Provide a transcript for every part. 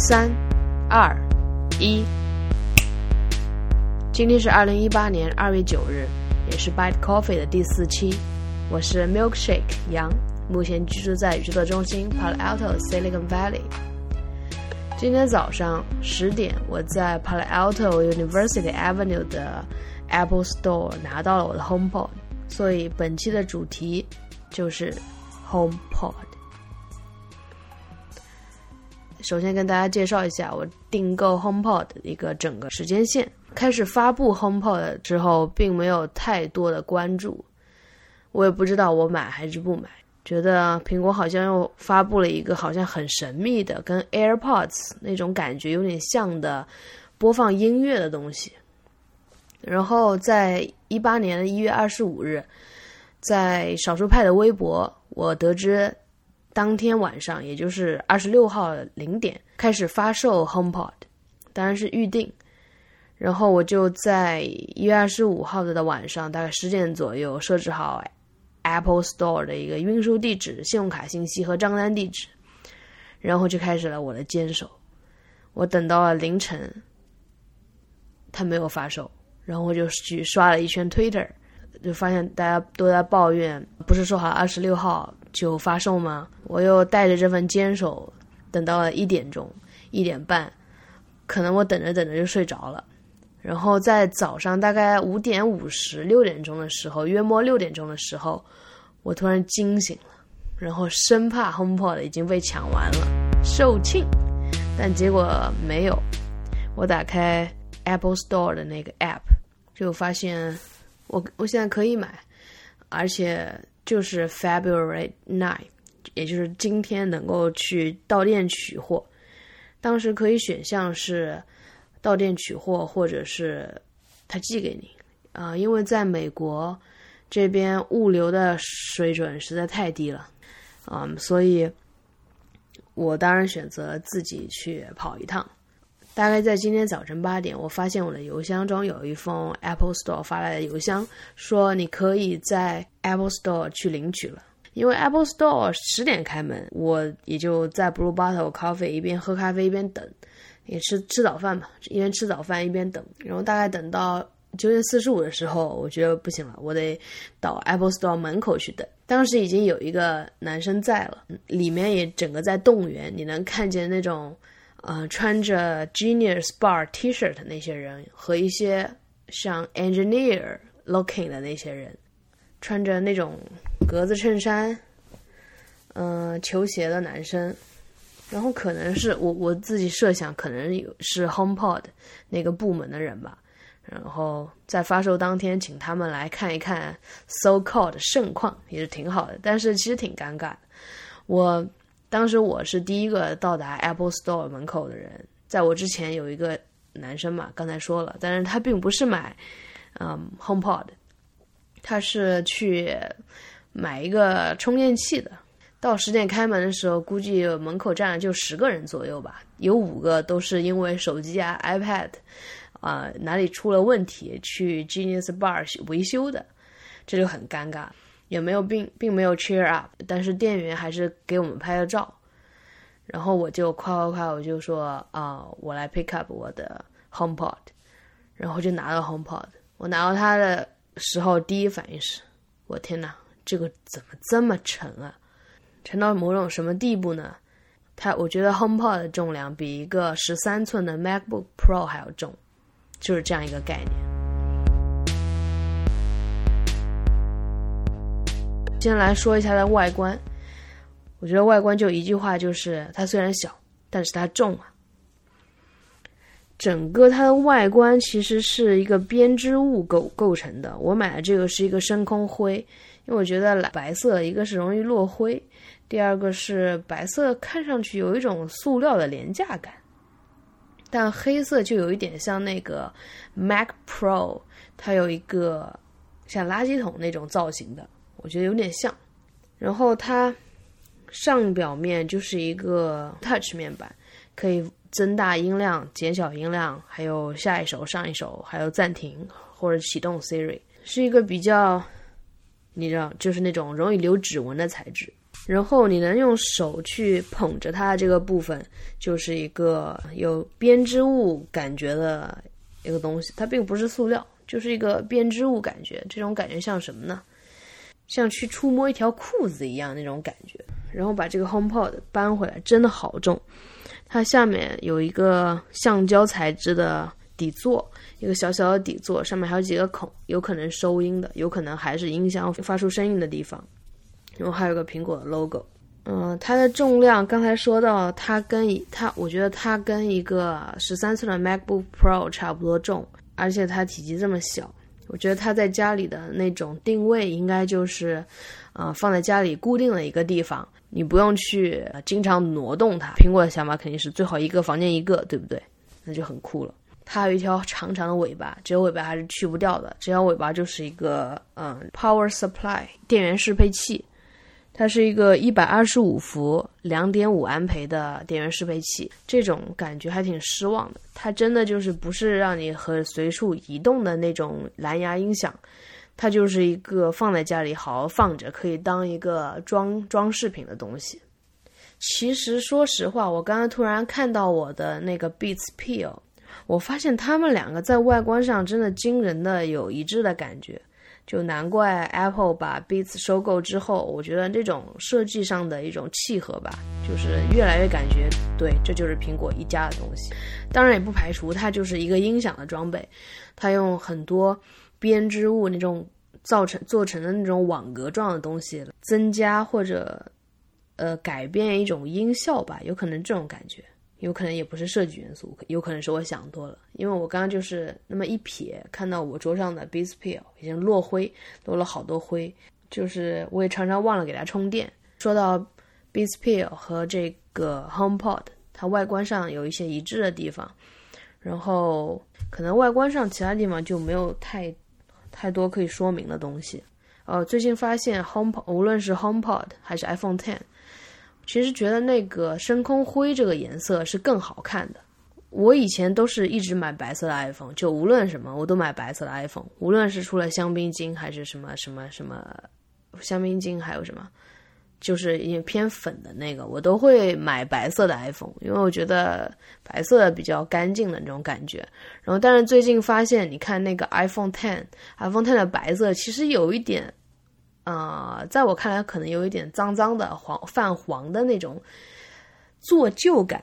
三、二、一。今天是二零一八年二月九日，也是 Bite Coffee 的第四期。我是 Milkshake 杨，目前居住在宇宙的中心 Palo Alto Silicon Valley。今天早上十点，我在 Palo Alto University Avenue 的 Apple Store 拿到了我的 HomePod，所以本期的主题就是 HomePod。首先跟大家介绍一下我订购 HomePod 的一个整个时间线。开始发布 HomePod 之后，并没有太多的关注，我也不知道我买还是不买。觉得苹果好像又发布了一个好像很神秘的，跟 AirPods 那种感觉有点像的播放音乐的东西。然后在一八年的一月二十五日，在少数派的微博，我得知。当天晚上，也就是二十六号零点开始发售 HomePod，当然是预定。然后我就在一月二十五号的晚上，大概十点左右设置好 Apple Store 的一个运输地址、信用卡信息和账单地址，然后就开始了我的坚守。我等到了凌晨，它没有发售，然后我就去刷了一圈 Twitter，就发现大家都在抱怨，不是说好二十六号。就发售吗？我又带着这份坚守，等到了一点钟、一点半，可能我等着等着就睡着了。然后在早上大概五点五十、六点钟的时候，约莫六点钟的时候，我突然惊醒了，然后生怕 HomePod 已经被抢完了，售罄。但结果没有。我打开 Apple Store 的那个 App，就发现我我现在可以买，而且。就是 February nine，也就是今天能够去到店取货。当时可以选项是到店取货，或者是他寄给你啊。因为在美国这边物流的水准实在太低了，嗯，所以我当然选择自己去跑一趟。大概在今天早晨八点，我发现我的邮箱中有一封 Apple Store 发来的邮箱，说你可以在 Apple Store 去领取了。因为 Apple Store 十点开门，我也就在 Blue Bottle Coffee 一边喝咖啡一边等，也吃吃早饭嘛，一边吃早饭一边等。然后大概等到九点四十五的时候，我觉得不行了，我得到 Apple Store 门口去等。当时已经有一个男生在了，里面也整个在动员，你能看见那种。呃，穿着 Genius Bar T-shirt 那些人和一些像 engineer looking 的那些人，穿着那种格子衬衫，嗯，球鞋的男生，然后可能是我我自己设想，可能有是 HomePod 那个部门的人吧。然后在发售当天，请他们来看一看 so called 盛况，也是挺好的。但是其实挺尴尬的，我。当时我是第一个到达 Apple Store 门口的人，在我之前有一个男生嘛，刚才说了，但是他并不是买，嗯，HomePod，他是去买一个充电器的。到十点开门的时候，估计门口站了就十个人左右吧，有五个都是因为手机啊、iPad 啊哪里出了问题去 Genius Bar 维修的，这就很尴尬。也没有并并没有 cheer up，但是店员还是给我们拍了照，然后我就夸夸夸，我就说啊，我来 pick up 我的 HomePod，然后就拿到 HomePod。我拿到它的时候，第一反应是，我天哪，这个怎么这么沉啊？沉到某种什么地步呢？它，我觉得 HomePod 的重量比一个十三寸的 MacBook Pro 还要重，就是这样一个概念。先来说一下它的外观，我觉得外观就一句话，就是它虽然小，但是它重啊。整个它的外观其实是一个编织物构构成的。我买的这个是一个深空灰，因为我觉得白色一个是容易落灰，第二个是白色看上去有一种塑料的廉价感，但黑色就有一点像那个 Mac Pro，它有一个像垃圾桶那种造型的。我觉得有点像，然后它上表面就是一个 Touch 面板，可以增大音量、减小音量，还有下一首、上一首，还有暂停或者启动 Siri，是一个比较，你知道，就是那种容易留指纹的材质。然后你能用手去捧着它这个部分，就是一个有编织物感觉的一个东西。它并不是塑料，就是一个编织物感觉。这种感觉像什么呢？像去触摸一条裤子一样那种感觉。然后把这个 HomePod 搬回来，真的好重。它下面有一个橡胶材质的底座，一个小小的底座，上面还有几个孔，有可能收音的，有可能还是音箱发出声音的地方。然后还有个苹果的 logo，嗯，它的重量刚才说到，它跟一它，我觉得它跟一个十三寸的 MacBook Pro 差不多重，而且它体积这么小，我觉得它在家里的那种定位应该就是，呃，放在家里固定的一个地方，你不用去经常挪动它。苹果的想法肯定是最好一个房间一个，对不对？那就很酷了。它有一条长长的尾巴，这条尾巴还是去不掉的，这条尾巴就是一个嗯 Power Supply 电源适配器。它是一个一百二十五伏、两点五安培的电源适配器，这种感觉还挺失望的。它真的就是不是让你和随处移动的那种蓝牙音响，它就是一个放在家里好好放着，可以当一个装装饰品的东西。其实说实话，我刚刚突然看到我的那个 Beats Pill，我发现它们两个在外观上真的惊人的有一致的感觉。就难怪 Apple 把 Beats 收购之后，我觉得这种设计上的一种契合吧，就是越来越感觉对，这就是苹果一家的东西。当然也不排除它就是一个音响的装备，它用很多编织物那种造成做成的那种网格状的东西，增加或者呃改变一种音效吧，有可能这种感觉。有可能也不是设计元素，有可能是我想多了。因为我刚刚就是那么一瞥，看到我桌上的 Beats Pill 已经落灰，落了好多灰。就是我也常常忘了给它充电。说到 Beats Pill 和这个 HomePod，它外观上有一些一致的地方，然后可能外观上其他地方就没有太太多可以说明的东西。呃，最近发现 HomePod 无论是 HomePod 还是 iPhone Ten。其实觉得那个深空灰这个颜色是更好看的。我以前都是一直买白色的 iPhone，就无论什么我都买白色的 iPhone，无论是出了香槟金还是什么什么什么香槟金，还有什么就是一些偏粉的那个，我都会买白色的 iPhone，因为我觉得白色的比较干净的那种感觉。然后，但是最近发现，你看那个 iPhone Ten，iPhone Ten 的白色其实有一点。啊，在我看来，可能有一点脏脏的、黄泛黄的那种做旧感，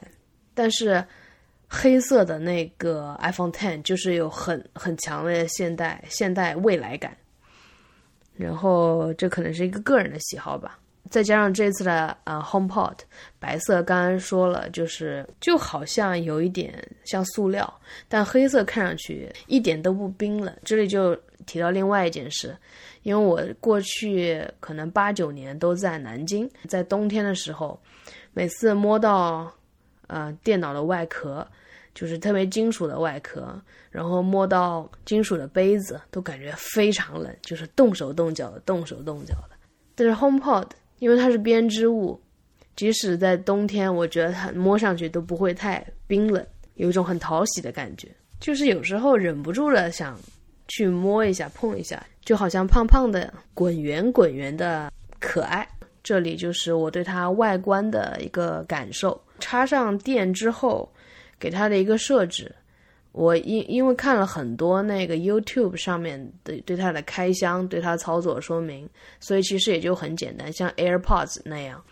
但是黑色的那个 iPhone Ten 就是有很很强的现代现代未来感。然后这可能是一个个人的喜好吧，再加上这次的啊 HomePod 白色，刚刚说了，就是就好像有一点像塑料，但黑色看上去一点都不冰冷。这里就提到另外一件事。因为我过去可能八九年都在南京，在冬天的时候，每次摸到，呃，电脑的外壳，就是特别金属的外壳，然后摸到金属的杯子，都感觉非常冷，就是动手动脚的，动手动脚的。但是 HomePod 因为它是编织物，即使在冬天，我觉得它摸上去都不会太冰冷，有一种很讨喜的感觉，就是有时候忍不住了想。去摸一下，碰一下，就好像胖胖的、滚圆滚圆的可爱。这里就是我对它外观的一个感受。插上电之后，给它的一个设置，我因因为看了很多那个 YouTube 上面的对它的开箱、对它操作说明，所以其实也就很简单，像 AirPods 那样，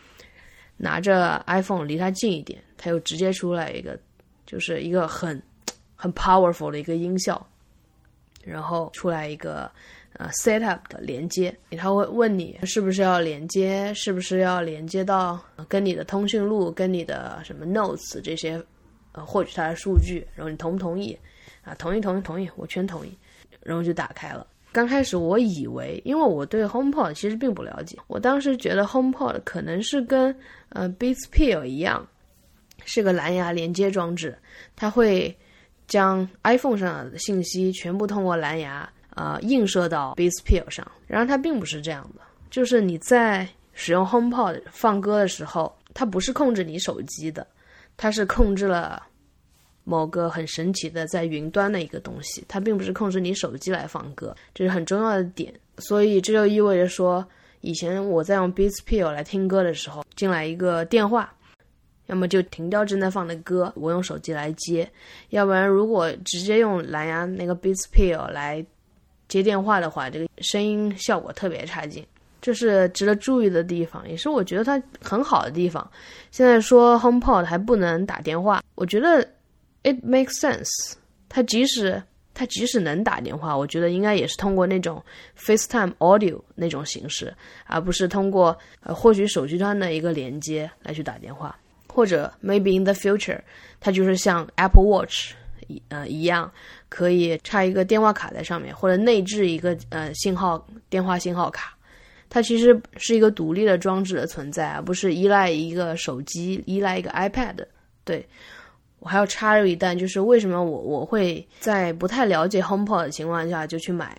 拿着 iPhone 离它近一点，它又直接出来一个，就是一个很很 powerful 的一个音效。然后出来一个呃 setup 的连接，他会问你是不是要连接，是不是要连接到跟你的通讯录、跟你的什么 notes 这些，呃获取它的数据，然后你同不同意？啊，同意，同意，同意，我全同意，然后就打开了。刚开始我以为，因为我对 HomePod 其实并不了解，我当时觉得 HomePod 可能是跟呃 Beats Pill 一样，是个蓝牙连接装置，它会。将 iPhone 上的信息全部通过蓝牙呃映射到 Beats Pill 上，然而它并不是这样的。就是你在使用 HomePod 放歌的时候，它不是控制你手机的，它是控制了某个很神奇的在云端的一个东西，它并不是控制你手机来放歌，这是很重要的点。所以这就意味着说，以前我在用 Beats Pill 来听歌的时候，进来一个电话，要么就停掉正在放的歌，我用手机来接；要不然如果直接用蓝牙那个 Beats Pill 来接电话的话，这个声音效果特别差劲。这是值得注意的地方，也是我觉得它很好的地方。现在说 HomePod 还不能打电话，我觉得 it makes sense。它即使它即使能打电话，我觉得应该也是通过那种 FaceTime Audio 那种形式，而不是通过呃获取手机端的一个连接来去打电话。或者 maybe in the future，它就是像 Apple Watch 一呃一样，可以插一个电话卡在上面，或者内置一个呃信号电话信号卡。它其实是一个独立的装置的存在，而不是依赖一个手机、依赖一个 iPad。对我还要插入一段，就是为什么我我会在不太了解 HomePod 的情况下就去买。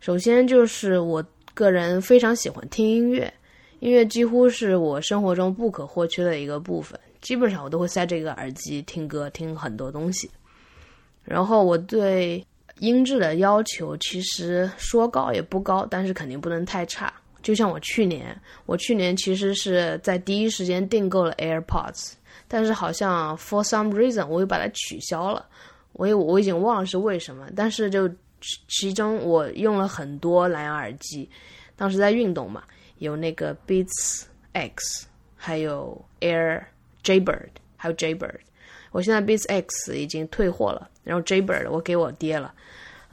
首先就是我个人非常喜欢听音乐，音乐几乎是我生活中不可或缺的一个部分。基本上我都会塞这个耳机听歌，听很多东西。然后我对音质的要求其实说高也不高，但是肯定不能太差。就像我去年，我去年其实是在第一时间订购了 AirPods，但是好像 for some reason 我又把它取消了，我也我已经忘了是为什么。但是就其中我用了很多蓝牙耳机，当时在运动嘛，有那个 Beats X，还有 Air J Bird，还有 J Bird。我现在 Beats X 已经退货了，然后 J Bird 我给我爹了，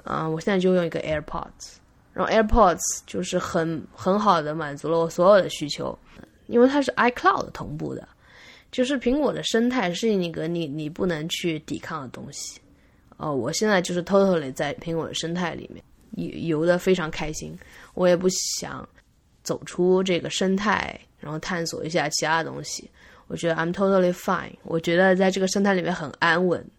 嗯，我现在就用一个 AirPods。然后 AirPods 就是很很好的满足了我所有的需求，因为它是 iCloud 同步的，就是苹果的生态是一个你你不能去抵抗的东西。哦，我现在就是 totally 在苹果的生态里面游游的非常开心，我也不想走出这个生态，然后探索一下其他东西。我觉得 I'm totally fine，我觉得在这个生态里面很安稳。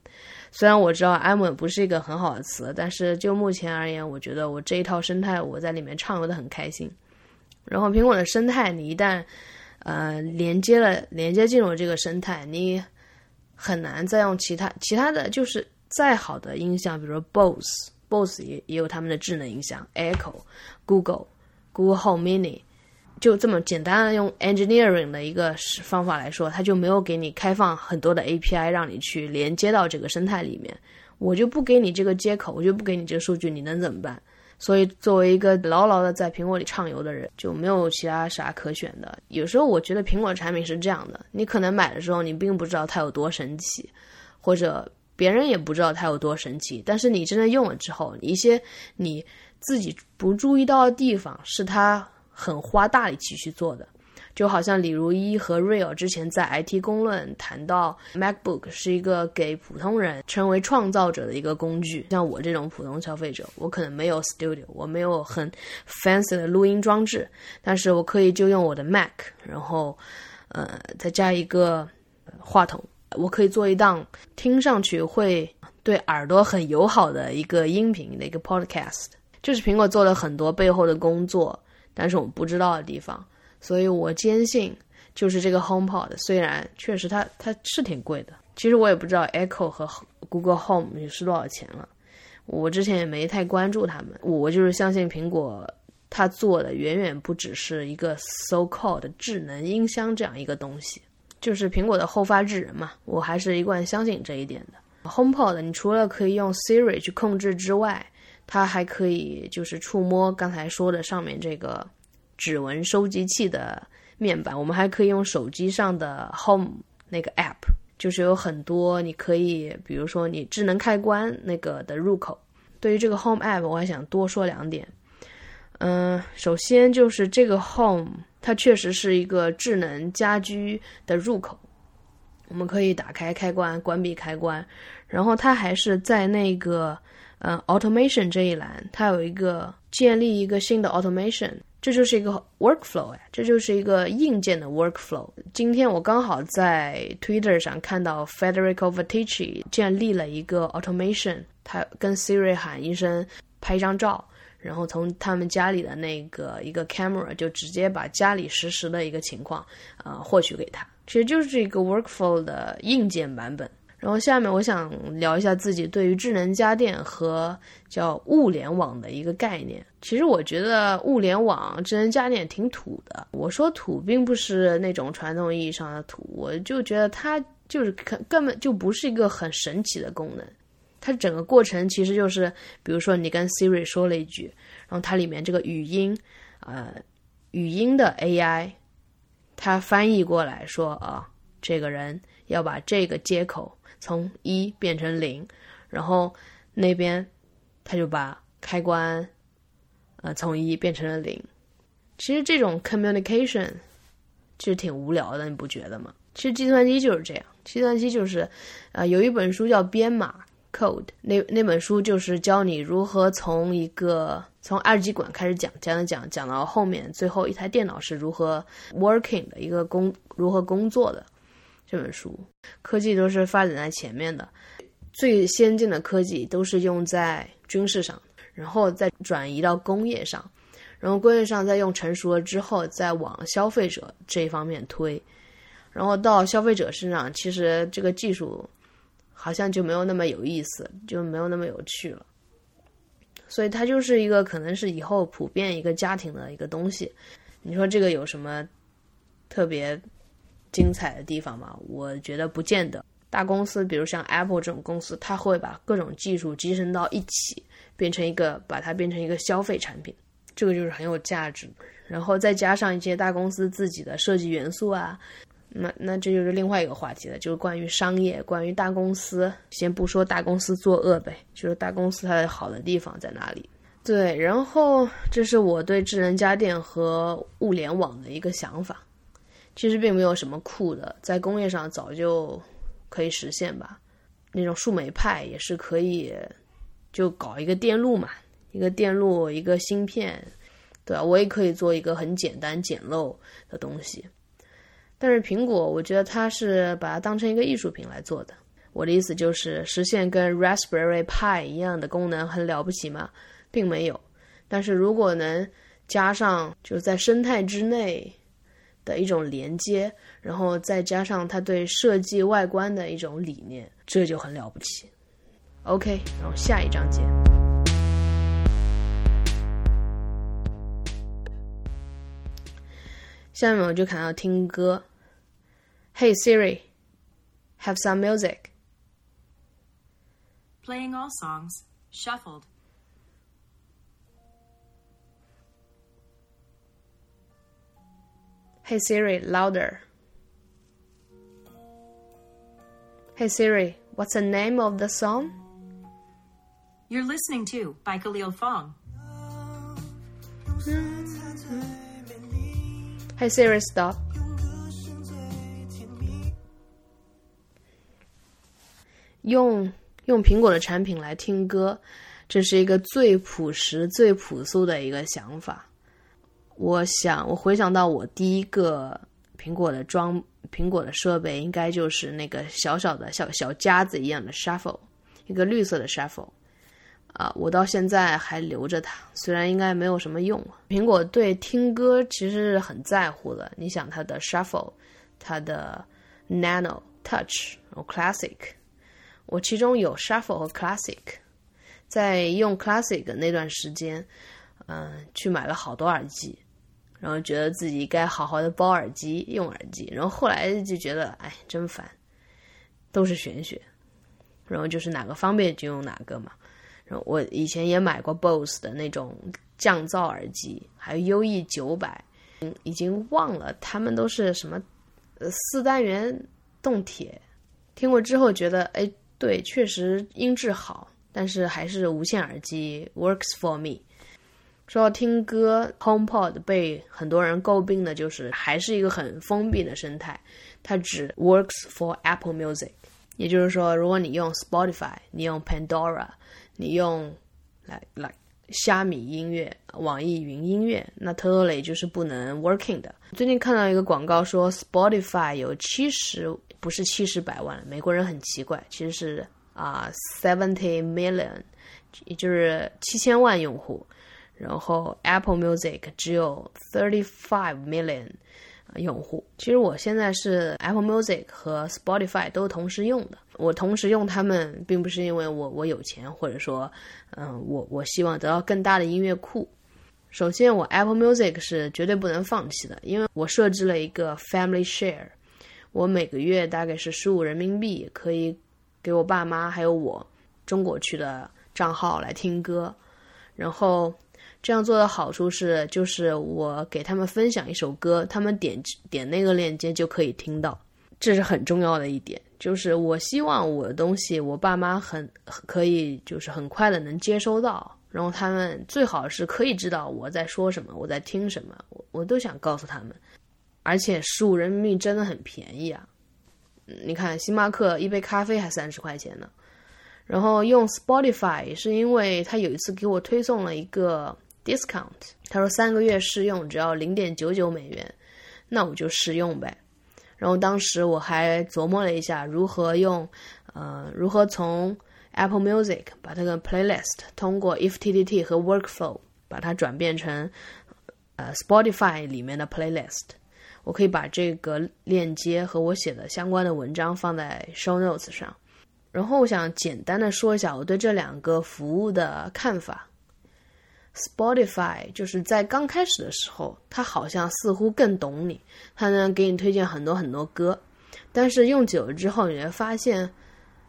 虽然我知道安稳不是一个很好的词，但是就目前而言，我觉得我这一套生态我在里面畅游的很开心。然后苹果的生态，你一旦呃连接了，连接进入这个生态，你很难再用其他其他的就是再好的音响，比如说 Bose，Bose 也也有他们的智能音响，Echo，Google，Google Home Mini。就这么简单的用 engineering 的一个方法来说，它就没有给你开放很多的 API 让你去连接到这个生态里面。我就不给你这个接口，我就不给你这个数据，你能怎么办？所以作为一个牢牢的在苹果里畅游的人，就没有其他啥可选的。有时候我觉得苹果产品是这样的：你可能买的时候你并不知道它有多神奇，或者别人也不知道它有多神奇，但是你真的用了之后，一些你自己不注意到的地方是它。很花大力气去做的，就好像李如一和 Real 之前在 IT 公论谈到 MacBook 是一个给普通人成为创造者的一个工具。像我这种普通消费者，我可能没有 Studio，我没有很 fancy 的录音装置，但是我可以就用我的 Mac，然后呃再加一个话筒，我可以做一档听上去会对耳朵很友好的一个音频的一个 Podcast。就是苹果做了很多背后的工作。但是我们不知道的地方，所以我坚信就是这个 HomePod，虽然确实它它是挺贵的。其实我也不知道 Echo 和 Google Home 是多少钱了，我之前也没太关注他们。我就是相信苹果，它做的远远不只是一个 so-called 智能音箱这样一个东西，就是苹果的后发制人嘛。我还是一贯相信这一点的。HomePod 你除了可以用 Siri 去控制之外，它还可以就是触摸刚才说的上面这个指纹收集器的面板，我们还可以用手机上的 Home 那个 App，就是有很多你可以，比如说你智能开关那个的入口。对于这个 Home App，我还想多说两点。嗯，首先就是这个 Home，它确实是一个智能家居的入口，我们可以打开开关、关闭开关，然后它还是在那个。嗯，automation 这一栏，它有一个建立一个新的 automation，这就是一个 workflow 呀，这就是一个硬件的 workflow。今天我刚好在 Twitter 上看到 Federico Vitici 建立了一个 automation，他跟 Siri 喊一声拍一张照，然后从他们家里的那个一个 camera 就直接把家里实时的一个情况呃获取给他，其实就是这个 workflow 的硬件版本。然后下面我想聊一下自己对于智能家电和叫物联网的一个概念。其实我觉得物联网、智能家电挺土的。我说土，并不是那种传统意义上的土，我就觉得它就是根根本就不是一个很神奇的功能。它整个过程其实就是，比如说你跟 Siri 说了一句，然后它里面这个语音，呃，语音的 AI，它翻译过来说啊，这个人要把这个接口。从一变成零，然后那边他就把开关，呃，从一变成了零。其实这种 communication 其实挺无聊的，你不觉得吗？其实计算机就是这样，计算机就是，呃，有一本书叫《编码 Code》，那那本书就是教你如何从一个从二极管开始讲，讲讲讲讲到后面，最后一台电脑是如何 working 的一个工如何工作的。这本书，科技都是发展在前面的，最先进的科技都是用在军事上，然后再转移到工业上，然后工业上再用成熟了之后，再往消费者这一方面推，然后到消费者身上，其实这个技术好像就没有那么有意思，就没有那么有趣了，所以它就是一个可能是以后普遍一个家庭的一个东西。你说这个有什么特别？精彩的地方嘛，我觉得不见得。大公司，比如像 Apple 这种公司，它会把各种技术集成到一起，变成一个，把它变成一个消费产品，这个就是很有价值。然后再加上一些大公司自己的设计元素啊，那那这就是另外一个话题了，就是关于商业，关于大公司。先不说大公司作恶呗，就是大公司它的好的地方在哪里？对，然后这是我对智能家电和物联网的一个想法。其实并没有什么酷的，在工业上早就可以实现吧。那种树莓派也是可以，就搞一个电路嘛，一个电路，一个芯片，对吧？我也可以做一个很简单简陋的东西。但是苹果，我觉得它是把它当成一个艺术品来做的。我的意思就是，实现跟 Raspberry Pi 一样的功能很了不起吗？并没有。但是如果能加上，就是在生态之内。的一种连接，然后再加上他对设计外观的一种理念，这就很了不起。OK，然后下一章见。下面我就看到听歌。Hey Siri，have some music. Playing all songs, shuffled. Hey Siri, louder. Hey Siri, what's the name of the song? You're listening to by Khalil Fong. Hey Siri, stop. 用用苹果的产品来听歌，这是一个最朴实、最朴素的一个想法。 我想，我回想到我第一个苹果的装苹果的设备，应该就是那个小小的小小夹子一样的 shuffle，一个绿色的 shuffle，啊，我到现在还留着它，虽然应该没有什么用。苹果对听歌其实是很在乎的，你想它的 shuffle，它的 nano touch，然后 classic，我其中有 shuffle 和 classic，在用 classic 那段时间，嗯，去买了好多耳机。然后觉得自己该好好的包耳机、用耳机，然后后来就觉得，哎，真烦，都是玄学。然后就是哪个方便就用哪个嘛。然后我以前也买过 BOSS 的那种降噪耳机，还有 UE 九百，已经忘了他们都是什么，呃，四单元动铁。听过之后觉得，哎，对，确实音质好，但是还是无线耳机 works for me。说到听歌，HomePod 被很多人诟病的就是还是一个很封闭的生态，它只 works for Apple Music，也就是说，如果你用 Spotify，你用 Pandora，你用来来虾米音乐、网易云音乐，那 totally 就是不能 working 的。最近看到一个广告说，Spotify 有七十不是七十百万，美国人很奇怪，其实是啊 seventy million，也就是七千万用户。然后 Apple Music 只有 thirty five million，用户。其实我现在是 Apple Music 和 Spotify 都同时用的。我同时用它们，并不是因为我我有钱，或者说，嗯，我我希望得到更大的音乐库。首先，我 Apple Music 是绝对不能放弃的，因为我设置了一个 Family Share，我每个月大概是十五人民币，可以给我爸妈还有我中国区的账号来听歌。然后这样做的好处是，就是我给他们分享一首歌，他们点点那个链接就可以听到，这是很重要的一点。就是我希望我的东西，我爸妈很可以，就是很快的能接收到，然后他们最好是可以知道我在说什么，我在听什么，我我都想告诉他们。而且十五人民币真的很便宜啊！你看星巴克一杯咖啡还三十块钱呢。然后用 Spotify 是因为他有一次给我推送了一个 discount，他说三个月试用只要零点九九美元，那我就试用呗。然后当时我还琢磨了一下，如何用，呃，如何从 Apple Music 把这个 playlist 通过 IFTTT 和 Workflow 把它转变成，呃，Spotify 里面的 playlist。我可以把这个链接和我写的相关的文章放在 Show Notes 上。然后我想简单的说一下我对这两个服务的看法。Spotify 就是在刚开始的时候，它好像似乎更懂你，它能给你推荐很多很多歌。但是用久了之后，你会发现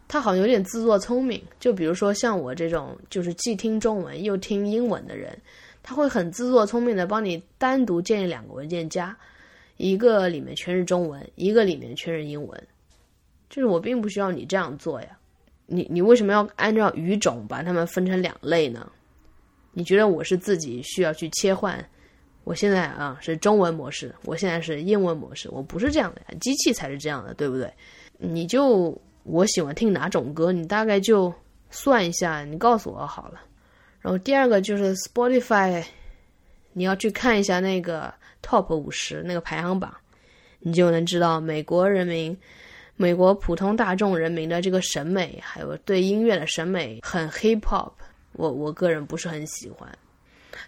它好像有点自作聪明。就比如说像我这种就是既听中文又听英文的人，他会很自作聪明的帮你单独建立两个文件夹，一个里面全是中文，一个里面全是英文。就是我并不需要你这样做呀，你你为什么要按照语种把它们分成两类呢？你觉得我是自己需要去切换？我现在啊是中文模式，我现在是英文模式，我不是这样的，机器才是这样的，对不对？你就我喜欢听哪种歌，你大概就算一下，你告诉我好了。然后第二个就是 Spotify，你要去看一下那个 Top 五十那个排行榜，你就能知道美国人民、美国普通大众人民的这个审美，还有对音乐的审美很 Hip Hop。我我个人不是很喜欢，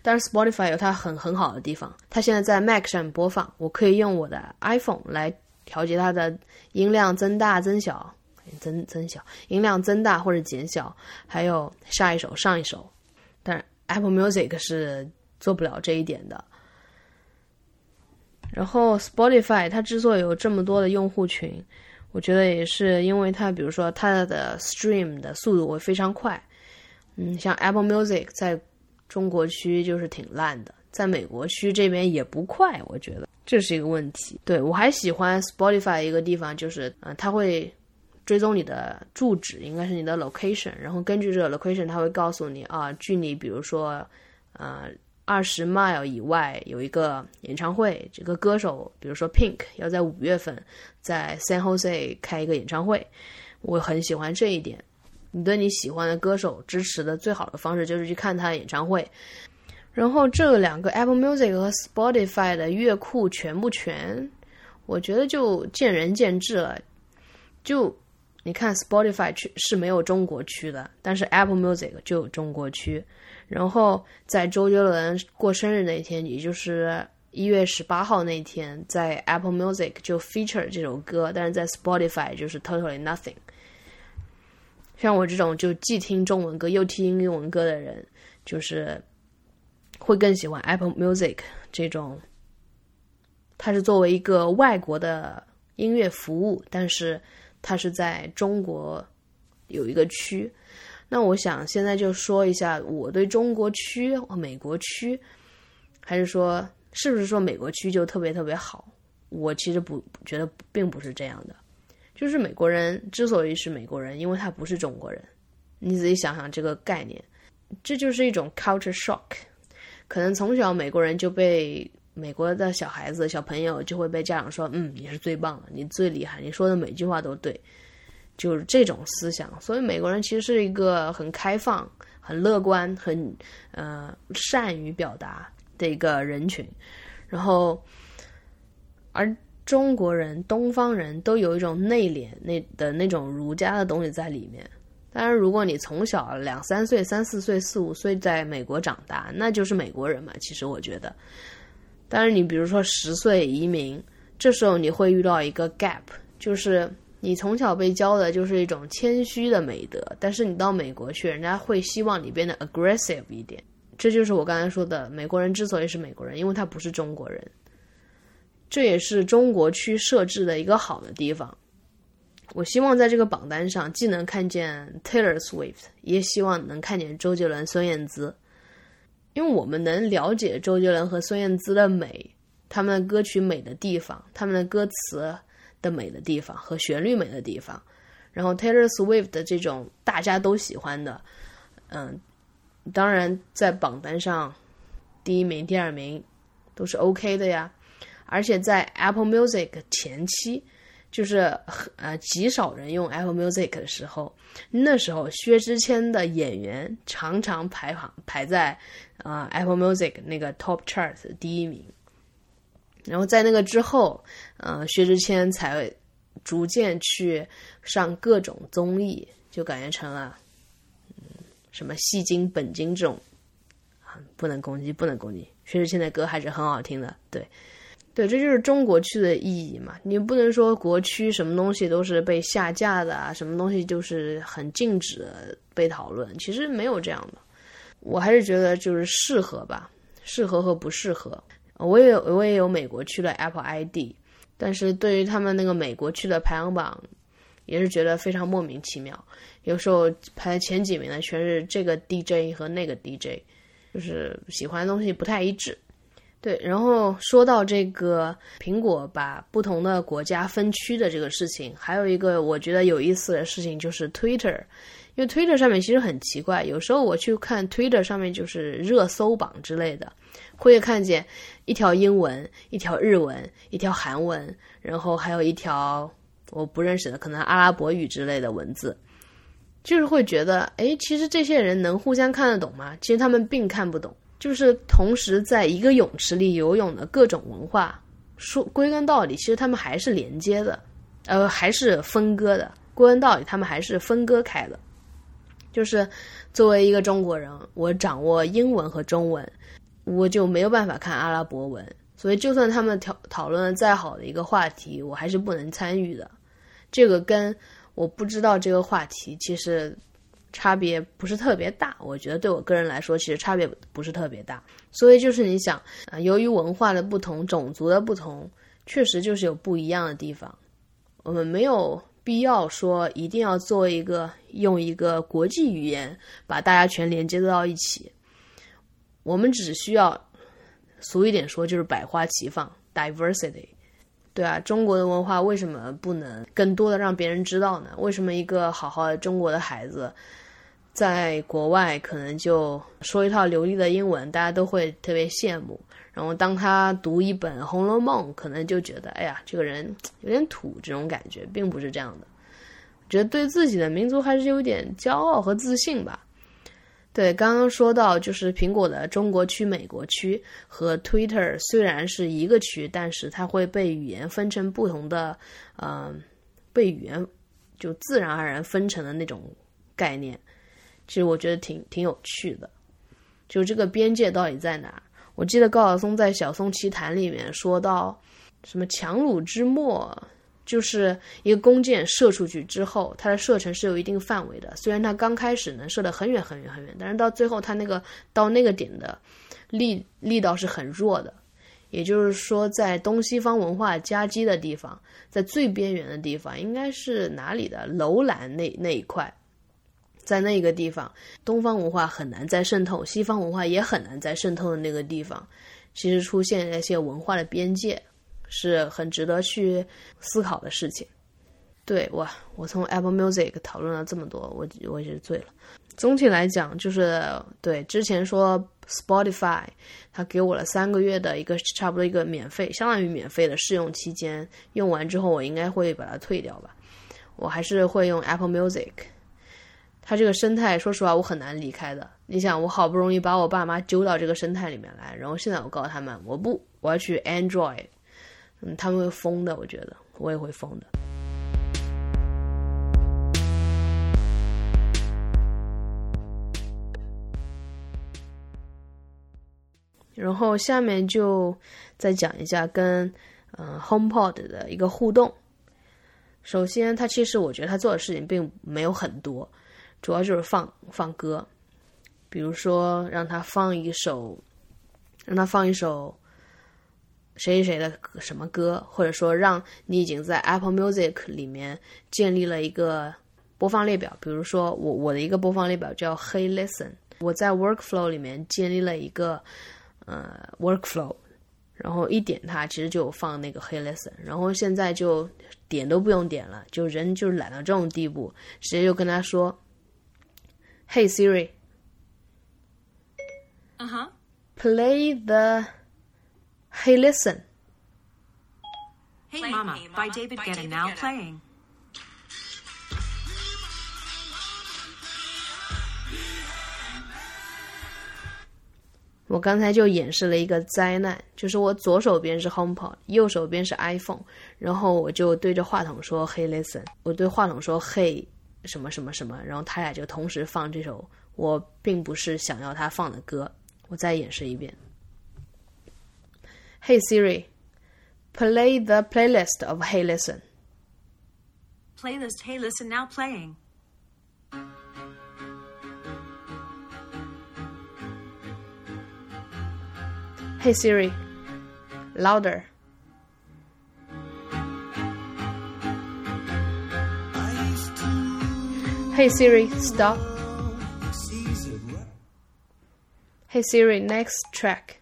但是 Spotify 有它很很好的地方，它现在在 Mac 上播放，我可以用我的 iPhone 来调节它的音量增大、增小、增增小，音量增大或者减小，还有下一首、上一首。但是 Apple Music 是做不了这一点的。然后 Spotify 它之所以有这么多的用户群，我觉得也是因为它，比如说它的 Stream 的速度会非常快。嗯，像 Apple Music 在中国区就是挺烂的，在美国区这边也不快，我觉得这是一个问题。对我还喜欢 Spotify 一个地方就是，嗯，它会追踪你的住址，应该是你的 location，然后根据这个 location，它会告诉你啊，距离比如说，呃，二十 mile 以外有一个演唱会，这个歌手比如说 Pink 要在五月份在 San Jose 开一个演唱会，我很喜欢这一点。你对你喜欢的歌手支持的最好的方式就是去看他的演唱会，然后这两个 Apple Music 和 Spotify 的乐库全不全，我觉得就见仁见智了。就你看 Spotify 区是没有中国区的，但是 Apple Music 就有中国区。然后在周杰伦过生日那天，也就是一月十八号那天，在 Apple Music 就 feature 这首歌，但是在 Spotify 就是 totally nothing。像我这种就既听中文歌又听英文歌的人，就是会更喜欢 Apple Music 这种。它是作为一个外国的音乐服务，但是它是在中国有一个区。那我想现在就说一下我对中国区和美国区，还是说是不是说美国区就特别特别好？我其实不觉得，并不是这样的。就是美国人之所以是美国人，因为他不是中国人。你仔细想想这个概念，这就是一种 culture shock。可能从小美国人就被美国的小孩子、小朋友就会被家长说：“嗯，你是最棒的，你最厉害，你说的每句话都对。”就是这种思想。所以美国人其实是一个很开放、很乐观、很呃善于表达的一个人群。然后，而。中国人、东方人都有一种内敛那的那种儒家的东西在里面。当然，如果你从小两三岁、三四岁、四五岁在美国长大，那就是美国人嘛。其实我觉得，当然你比如说十岁移民这时候你会遇到一个 gap，就是你从小被教的就是一种谦虚的美德，但是你到美国去，人家会希望你变得 aggressive 一点。这就是我刚才说的，美国人之所以是美国人，因为他不是中国人。这也是中国区设置的一个好的地方。我希望在这个榜单上，既能看见 Taylor Swift，也希望能看见周杰伦、孙燕姿，因为我们能了解周杰伦和孙燕姿的美，他们的歌曲美的地方，他们的歌词的美的地方和旋律美的地方。然后 Taylor Swift 的这种大家都喜欢的，嗯，当然在榜单上第一名、第二名都是 OK 的呀。而且在 Apple Music 前期。就是呃极少人用 Apple Music 的时候，那时候薛之谦的演员常常排行排在啊 Apple Music 那个 Top Chart 第一名。然后在那个之后，呃薛之谦才逐渐去上各种综艺，就感觉成了嗯什么戏精本精这种啊不能攻击不能攻击，薛之谦的歌还是很好听的，对。对，这就是中国区的意义嘛。你不能说国区什么东西都是被下架的啊，什么东西就是很禁止被讨论。其实没有这样的，我还是觉得就是适合吧，适合和不适合。我也有我也有美国区的 Apple ID，但是对于他们那个美国区的排行榜，也是觉得非常莫名其妙。有时候排前几名的全是这个 DJ 和那个 DJ，就是喜欢的东西不太一致。对，然后说到这个苹果把不同的国家分区的这个事情，还有一个我觉得有意思的事情就是 Twitter，因为 Twitter 上面其实很奇怪，有时候我去看 Twitter 上面就是热搜榜之类的，会看见一条英文、一条日文、一条韩文，然后还有一条我不认识的可能阿拉伯语之类的文字，就是会觉得，哎，其实这些人能互相看得懂吗？其实他们并看不懂。就是同时在一个泳池里游泳的各种文化，说归根到底，其实他们还是连接的，呃，还是分割的。归根到底，他们还是分割开的。就是作为一个中国人，我掌握英文和中文，我就没有办法看阿拉伯文。所以，就算他们讨讨论再好的一个话题，我还是不能参与的。这个跟我不知道这个话题，其实。差别不是特别大，我觉得对我个人来说，其实差别不是特别大。所以就是你想啊，由于文化的不同、种族的不同，确实就是有不一样的地方。我们没有必要说一定要做一个用一个国际语言把大家全连接到一起。我们只需要俗一点说，就是百花齐放 （diversity）。对啊，中国的文化为什么不能更多的让别人知道呢？为什么一个好好的中国的孩子？在国外可能就说一套流利的英文，大家都会特别羡慕。然后当他读一本《红楼梦》，可能就觉得，哎呀，这个人有点土，这种感觉并不是这样的。觉得对自己的民族还是有点骄傲和自信吧。对，刚刚说到就是苹果的中国区、美国区和 Twitter 虽然是一个区，但是它会被语言分成不同的，嗯，被语言就自然而然分成的那种概念。其实我觉得挺挺有趣的，就这个边界到底在哪？我记得高晓松在《小松奇谈》里面说到，什么强弩之末，就是一个弓箭射出去之后，它的射程是有一定范围的。虽然它刚开始能射得很远很远很远，但是到最后它那个到那个点的力力道是很弱的。也就是说，在东西方文化夹击的地方，在最边缘的地方，应该是哪里的楼兰那那一块。在那个地方，东方文化很难再渗透，西方文化也很难再渗透的那个地方，其实出现那些文化的边界，是很值得去思考的事情。对，哇，我从 Apple Music 讨论了这么多，我我也是醉了。总体来讲，就是对之前说 Spotify，他给我了三个月的一个差不多一个免费，相当于免费的试用期间，用完之后我应该会把它退掉吧。我还是会用 Apple Music。它这个生态，说实话，我很难离开的。你想，我好不容易把我爸妈揪到这个生态里面来，然后现在我告诉他们，我不，我要去 Android，嗯，他们会疯的，我觉得，我也会疯的。然后下面就再讲一下跟嗯、HomePod 的一个互动。首先，它其实我觉得它做的事情并没有很多，主要就是放放歌，比如说让他放一首，让他放一首谁谁谁的什么歌，或者说让你已经在 Apple Music 里面建立了一个播放列表，比如说我我的一个播放列表叫 Hey Listen，我在 Workflow 里面建立了一个呃 Workflow，然后一点它其实就放那个 Hey Listen，然后现在就点都不用点了，就人就懒到这种地步，直接就跟他说 Hey Siri。Uh huh. Play the Hey Listen. Hey, Play Mama, Hey by David Guetta now playing. 我刚才就演示了一个灾难，就是我左手边是 HomePod，右手边是 iPhone，然后我就对着话筒说 “Hey listen”，我对话筒说 “Hey 什么什么什么”，然后他俩就同时放这首我并不是想要他放的歌。我再演示一遍：“Hey Siri，play the playlist of Hey Listen。Playlist Hey Listen now playing. Hey Siri, louder. Hey Siri, stop. Hey Siri, next track.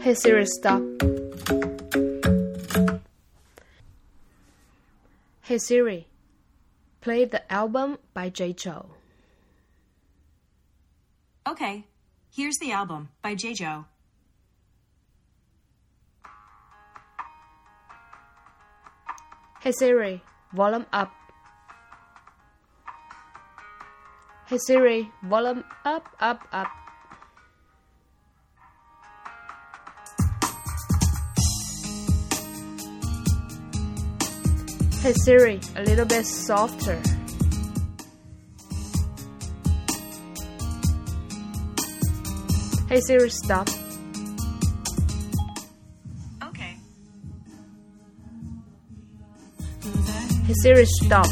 Hey Siri, stop. Hey Siri, play the album by J. Joe. Okay, here's the album by J. Joe. Hey Siri, volume up. Hey Siri, volume up, up, up. Hey Siri, a little bit softer. Hey Siri, stop. Siri, stop.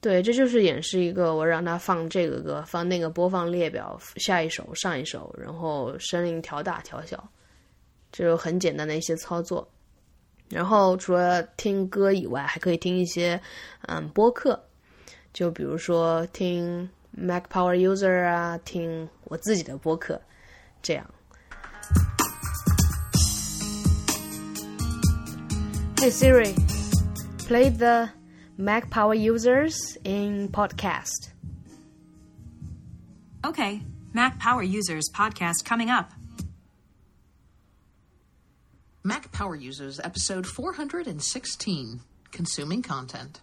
对，这就是演示一个我让他放这个歌，放那个播放列表，下一首上一首，然后声音调大调小，这就很简单的一些操作。然后除了听歌以外，还可以听一些嗯播客，就比如说听 Mac Power User 啊，听我自己的播客，这样。Hey Siri, play the Mac Power Users in podcast. Okay, Mac Power Users podcast coming up. Mac Power Users, episode 416 Consuming Content.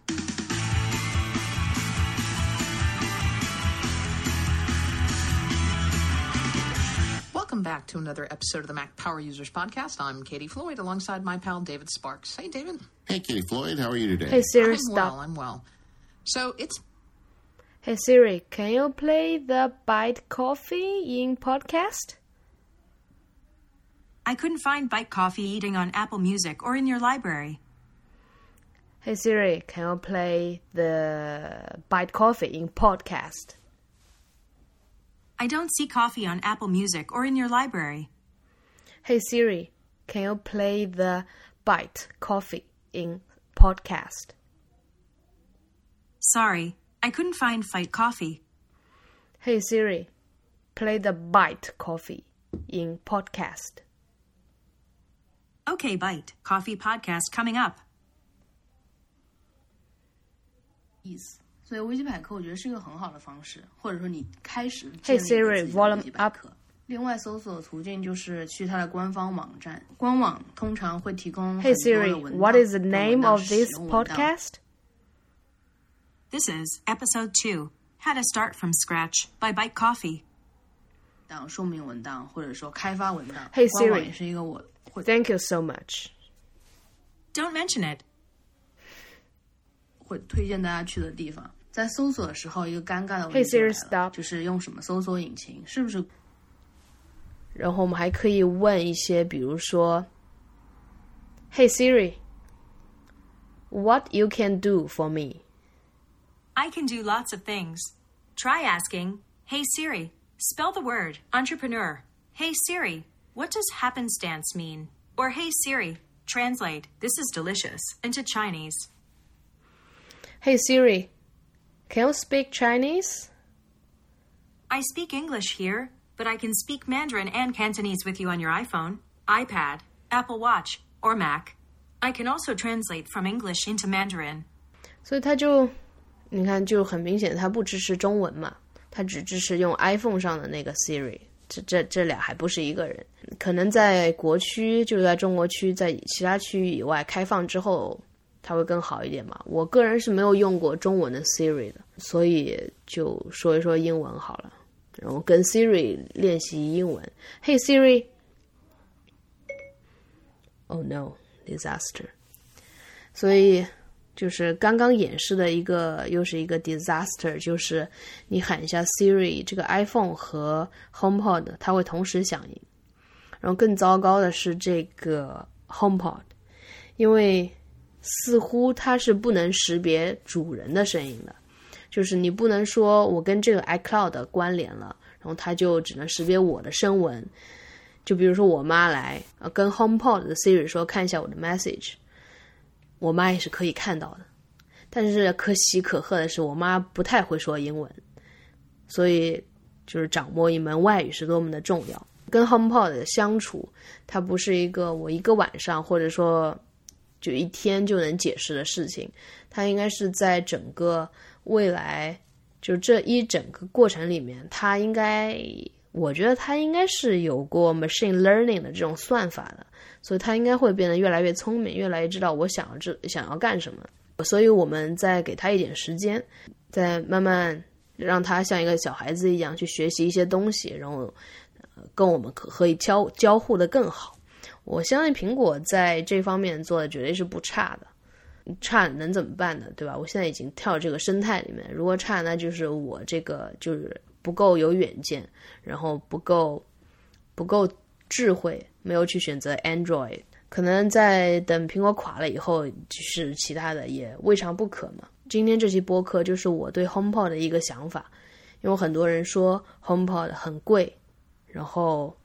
Back to another episode of the Mac Power Users podcast. I'm Katie Floyd alongside my pal David Sparks. Hey, David. Hey, Katie Floyd, how are you today? Hey Siri, I'm stop. well. I'm well. So it's Hey Siri, can you play the Bite Coffee in podcast? I couldn't find Bite Coffee eating on Apple Music or in your library. Hey Siri, can you play the Bite Coffee in podcast? I don't see coffee on Apple Music or in your library. Hey Siri, can you play the Bite Coffee in podcast? Sorry, I couldn't find Fight Coffee. Hey Siri, play the Bite Coffee in podcast. Okay, Bite Coffee podcast coming up. 所以维基百科我觉得是一个很好的方式，或者说你开始 Hey 建立一个 Siri, 自己的 volume 维基百科。另外，搜索途径就是去它的官方网站，官网通常会提供 Hey 很多的 Siri, 文档 what is the 跟 name 文档 of 使 this 用文档 podcast? This is episode 2 How to Start from Scratch by Bite Coffee. 档、说明文档，或者说开发文档。 Hey 官网 Siri 也是一个我会 Thank you so much. Don't mention it. 会推荐大家去的地方。 在搜索的时候，一个尴尬的问 Hey 题就来 Siri, 了 stop 就是用什么搜索引擎？是不是然后我们还可以问一些，比如说，Hey Siri，What you can do for me？ I can do lots of things. Try asking, Hey Siri, spell the word entrepreneur. Hey Siri, what does happenstance mean? Or Hey Siri, translate this is delicious into Chinese. Hey Siri, can you speak Chinese? I speak English here, but I can speak Mandarin and Cantonese with you on your iPhone, iPad, Apple Watch, or Mac. I can also translate from English into Mandarin. 所以它就，你看，就很明显，它不支持中文嘛，它只支持用 iPhone 上的那个 Siri。这这这俩还不是一个人，可能在国区，就是在中国区，在其他区域以外开放之后， 它会更好一点嘛。我个人是没有用过中文的 Siri 的，所以就说一说英文好了，然后跟 Siri 练习英文。Hey Siri，Oh no disaster，所以。就是刚刚演示的一个，又是一个 disaster，就是你喊一下 Siri，这个 iPhone 和 HomePod 它会同时响应。然后更糟糕的是这个 HomePod，因为似乎它是不能识别主人的声音的，就是你不能说我跟这个 iCloud 关联了，然后它就只能识别我的声纹。就比如说我妈来，呃，跟 HomePod 的 Siri 说看一下我的 message。我妈也是可以看到的，但是可喜可贺的是，我妈不太会说英文，所以就是掌握一门外语是多么的重要。跟 HomePod 的相处，它不是一个我一个晚上或者说就一天就能解释的事情，它应该是在整个未来，就这一整个过程里面，它应该，我觉得它应该是有过 machine learning 的这种算法的。所以他应该会变得越来越聪明，越来越知道我想要这想要干什么。所以我们再给他一点时间，再慢慢让他像一个小孩子一样去学习一些东西，然后跟我们可可以交交互的更好。我相信苹果在这方面做的绝对是不差的，差能怎么办呢？对吧？我现在已经跳这个生态里面，如果差，那就是我这个就是不够有远见，然后不够不够智慧。没有去选择 Android，可能在等苹果垮了以后，就是其他的也未尝不可嘛。今天这期播客就是我对 HomePod 的一个想法，因为很多人说 HomePod 很贵，然后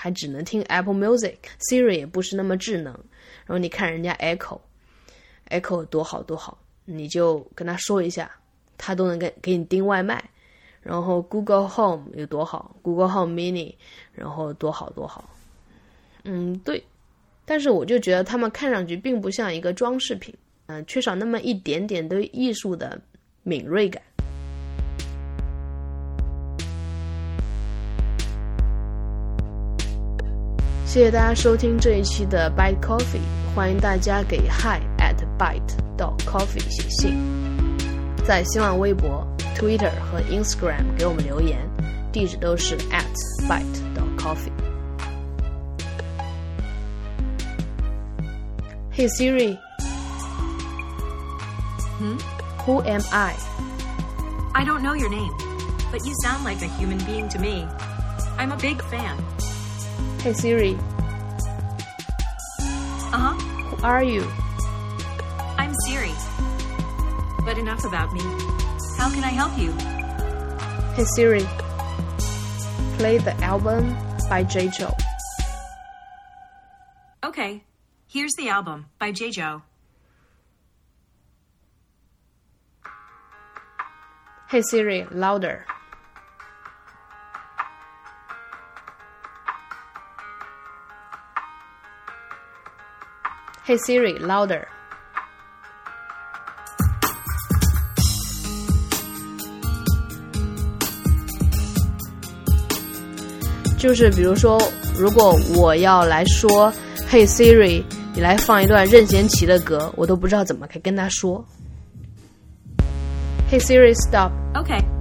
还只能听 Apple Music，Siri 也不是那么智能。然后你看人家 Echo，Echo 多好多好，你就跟他说一下，他都能给给你订外卖。然后 Google Home 有多好，Google Home Mini，然后多好多好。嗯，对，但是我就觉得他们看上去并不像一个装饰品，嗯、缺少那么一点点对艺术的敏锐感。谢谢大家收听这一期的 Byte Coffee，欢迎大家给 hi at byte dot coffee 写信，在新浪微博、Twitter 和 Instagram 给我们留言，地址都是 at byte dot coffee。Hey Siri. Hmm? Who am I? I don't know your name, but you sound like a human being to me. I'm a big fan. Hey Siri. Uh huh. Who are you? I'm Siri. But enough about me. How can I help you? Hey Siri. Play the album by J. Joe. Okay, here's the album by J. Joe. Hey Siri, louder. Hey Siri, louder. 就是比如说，如果我要来说，Hey Siri，你来放一段任贤齐的歌，我都不知道怎么跟他说。Hey Siri, stop，OK